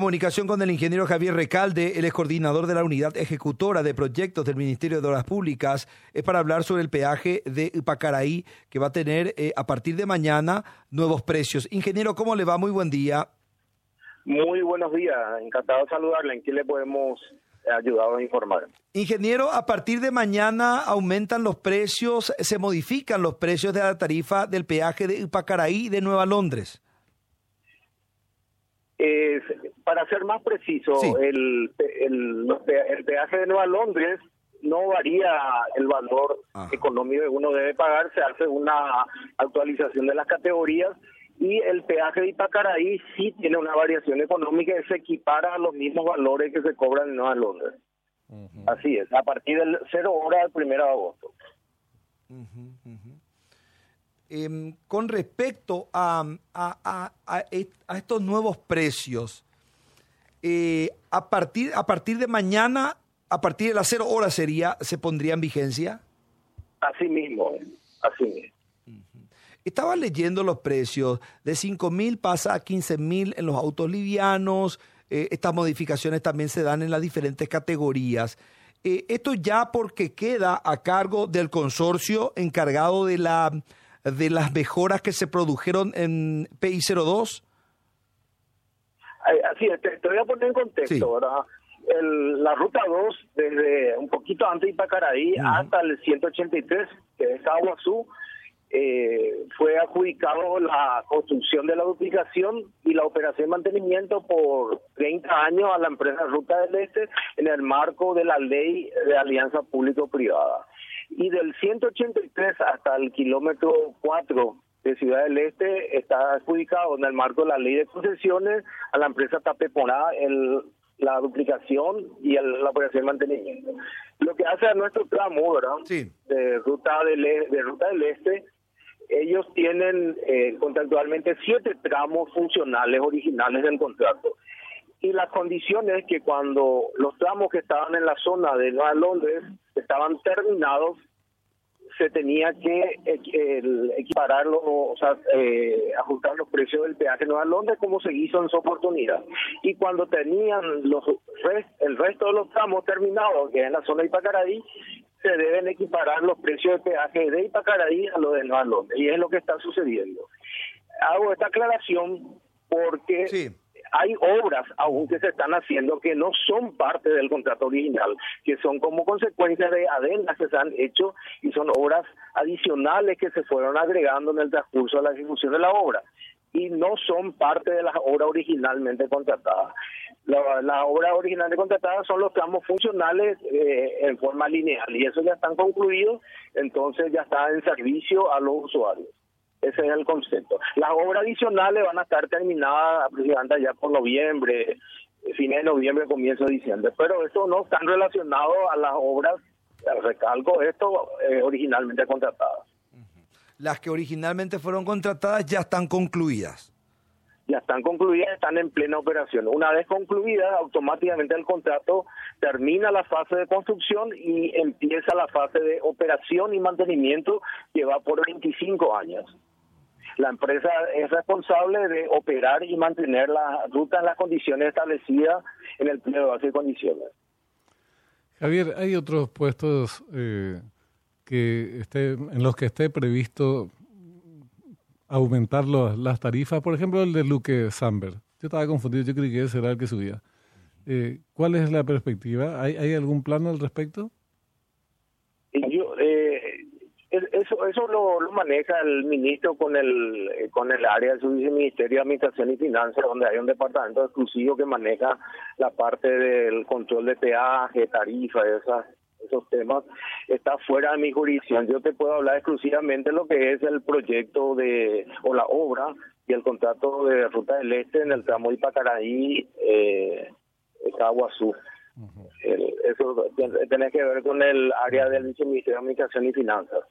Comunicación con el ingeniero Javier Recalde, él es coordinador de la unidad ejecutora de proyectos del Ministerio de Obras Públicas, es para hablar sobre el peaje de Ipacaraí, que va a tener eh, a partir de mañana nuevos precios. Ingeniero, ¿cómo le va? Muy buen día. Muy buenos días, encantado de saludarle. ¿En qué le podemos ayudar a informar? Ingeniero, a partir de mañana aumentan los precios, se modifican los precios de la tarifa del peaje de Ipacaraí de Nueva Londres. Eh, para ser más preciso, el, el, peaje de Nueva Londres no varía el valor económico que uno debe pagar, se hace una actualización de las categorías y el peaje de Ipacaraí sí tiene una variación económica y se equipara a los mismos valores que se cobran en Nueva Londres. Así es, a partir del 0 hora del 1 de agosto. Em, con respecto a, a, a, estos nuevos precios, eh, a, partir, a partir de mañana, a partir de las cero horas sería, se pondría en vigencia? Así mismo, así mismo. Estaba leyendo los precios, de 5 mil pasa a 15 mil en los autos livianos, eh, estas modificaciones también se dan en las diferentes categorías. Eh, esto ya porque queda a cargo del consorcio encargado de, la, de las mejoras que se produjeron en PI02. Así es, te, voy a poner en contexto, ¿verdad? la ruta 2, desde un poquito antes de Ipacaraí hasta el 183, que es Aguazú, eh, fue adjudicado la construcción de la duplicación y la operación y mantenimiento por 30 años a la empresa Ruta del Este en el marco de la ley de alianza público-privada. Y del 183 hasta el kilómetro 4 de Ciudad del Este está adjudicado en el marco de la ley de concesiones a la empresa Tapeponá el, la duplicación y la operación de mantenimiento. Lo que hace a nuestro tramo, ¿verdad? De ruta del, e, de ruta del Este, ellos tienen eh, contractualmente siete tramos funcionales originales del contrato. Y las condiciones que cuando los tramos que estaban en la zona de Nueva Londres estaban terminados, se tenía que equipararlo, o sea, eh, ajustar los precios del peaje Nueva Londres como se hizo en su oportunidad. Y cuando tenían los el resto de los tramos terminados, que es en la zona de Ipacaraí, se deben equiparar los precios de peaje de Ipacaraí a los de Nueva Londres. Y es lo que está sucediendo. Hago esta aclaración porque hay obras aún que se están haciendo que no son parte del contrato original, que son como consecuencia de adendas que se han hecho y son obras adicionales que se fueron agregando en el transcurso de la ejecución de la obra y no son parte de las obras originalmente contratadas. Las la obras originalmente contratadas son los tramos funcionales eh, en forma lineal y eso ya están concluidos, entonces ya está en servicio a los usuarios. Ese es el concepto. Las obras adicionales van a estar terminadas aproximadamente ya por noviembre, fines de noviembre, comienzo de diciembre. Pero eso no están relacionados a las obras, recalco esto, eh, originalmente contratadas. Las que originalmente fueron contratadas ya están concluidas. Ya están concluidas, están en plena operación. Una vez concluida, automáticamente el contrato termina la fase de construcción y empieza la fase de operación y mantenimiento que va por 25 años la empresa es responsable de operar y mantener la ruta en las condiciones establecidas en el pleno de base de condiciones. Javier, ¿hay otros puestos eh, que esté, en los que esté previsto aumentar las tarifas? Por ejemplo, el de Luque Samber. Yo estaba confundido, yo creí que ese era el que subía. Eh, ¿Cuál es la perspectiva? ¿Hay, ¿Hay algún plan al respecto? Yo, eh, eso eso lo, maneja el ministro con el con el área de su viceministerio de Administración y Finanzas, donde hay un departamento exclusivo que maneja la parte del control de peaje, tarifa, esas esos temas está fuera de mi jurisdicción. Yo te puedo hablar exclusivamente de lo que es el proyecto de o la obra y el contrato de Ruta del Este en el tramo Ipacaraí, eh, Caguazú. Eso tiene que ver con el área del Viceministerio de Administración y Finanzas.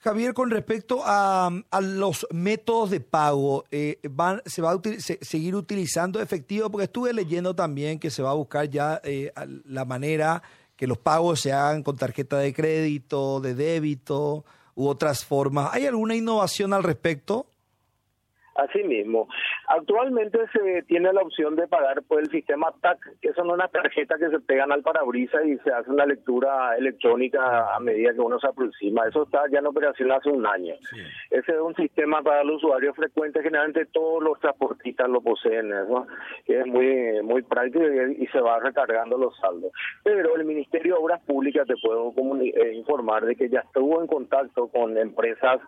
Javier, con respecto a, los métodos de pago, eh, van, ¿se va a seguir utilizando efectivo? Porque estuve leyendo también que se va a buscar ya eh, la manera que los pagos se hagan con tarjeta de crédito, de débito u otras formas. ¿Hay alguna innovación al respecto? Así mismo. Actualmente se tiene la opción de pagar por el sistema TAC, que son unas tarjetas que se pegan al parabrisas y se hace una lectura electrónica a medida que uno se aproxima. Eso está ya en operación hace un año. Ese es un sistema para los usuarios frecuentes, generalmente todos los transportistas lo poseen, eso es muy muy práctico y, se va recargando los saldos. Pero el Ministerio de Obras Públicas te puedo eh, informar de que ya estuvo en contacto con empresas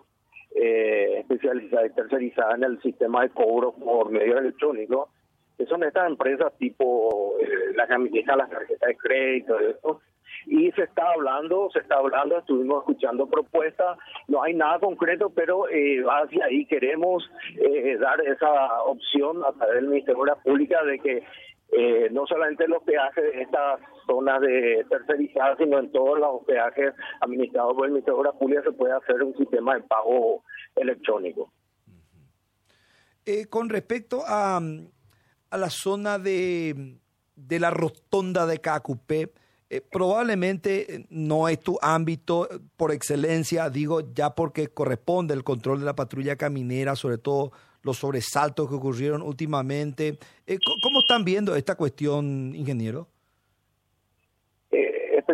eh, especializada y tercerizada en el sistema de cobro por medio electrónico, que son estas empresas tipo eh, las administran las tarjetas de crédito y eso. Y se está hablando, se está hablando, estuvimos escuchando propuestas, no hay nada concreto, pero eh, hacia ahí queremos eh, dar esa opción a través del Ministerio de la Pública de que eh, no solamente los peajes de estas zonas de tercerizadas, sino en todos los peajes administrados por el Ministerio de Obras Públicas se puede hacer un sistema de pago electrónico. Eh, con respecto a, a, la zona de, de la rotonda de Cacupé, eh, probablemente no es tu ámbito por excelencia, digo ya porque corresponde el control de la patrulla caminera, sobre todo los sobresaltos que ocurrieron últimamente. Eh, ¿Cómo están viendo esta cuestión, ingeniero?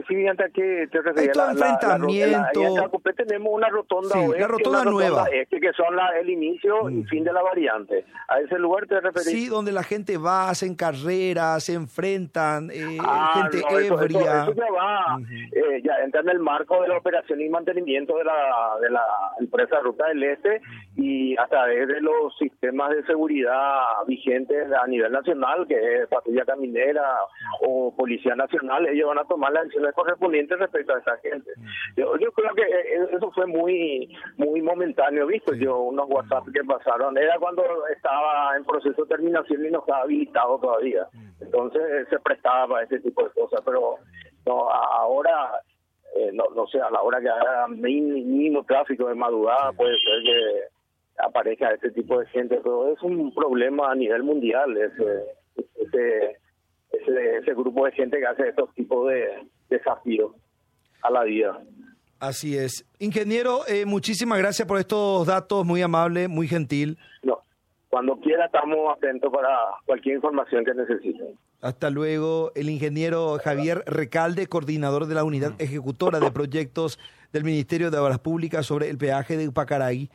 Específicamente a qué te refieres. Estos enfrentamientos. tenemos una rotonda la rotonda nueva. Este, que son el inicio y mm. fin de la variante. A ese lugar te referís. Sí, donde la gente va, hacen carreras, se enfrentan, eh, ah, gente ebria. Eso, ya va, eh, ya entra en el marco de la operación y mantenimiento de la, de la empresa Ruta del Este y a través de los sistemas de seguridad vigentes a nivel nacional, que es Patrulla Caminera o Policía Nacional, ellos van a tomar las decisiones correspondientes respecto a esa gente. Yo, yo creo que eh, eso fue muy muy momentáneo, visto yo unos WhatsApp que pasaron, era cuando estaba en proceso de terminación y no estaba habilitado todavía. Entonces eh, se prestaba para ese tipo de cosas, pero no ahora eh, no, no sé, a la hora que haya mínimo tráfico de madrugada puede ser que aparezca este tipo de gente, pero es un problema a nivel mundial ese, ese, ese, grupo de gente que hace estos tipos de desafíos a la vida. Así es. Ingeniero, eh, muchísimas gracias por estos datos, muy amable, muy gentil. No, cuando quiera estamos atentos para cualquier información que necesiten. Hasta luego, el ingeniero Javier Recalde, coordinador de la unidad ejecutora de proyectos del Ministerio de Obras Públicas sobre el peaje de Pacaraí.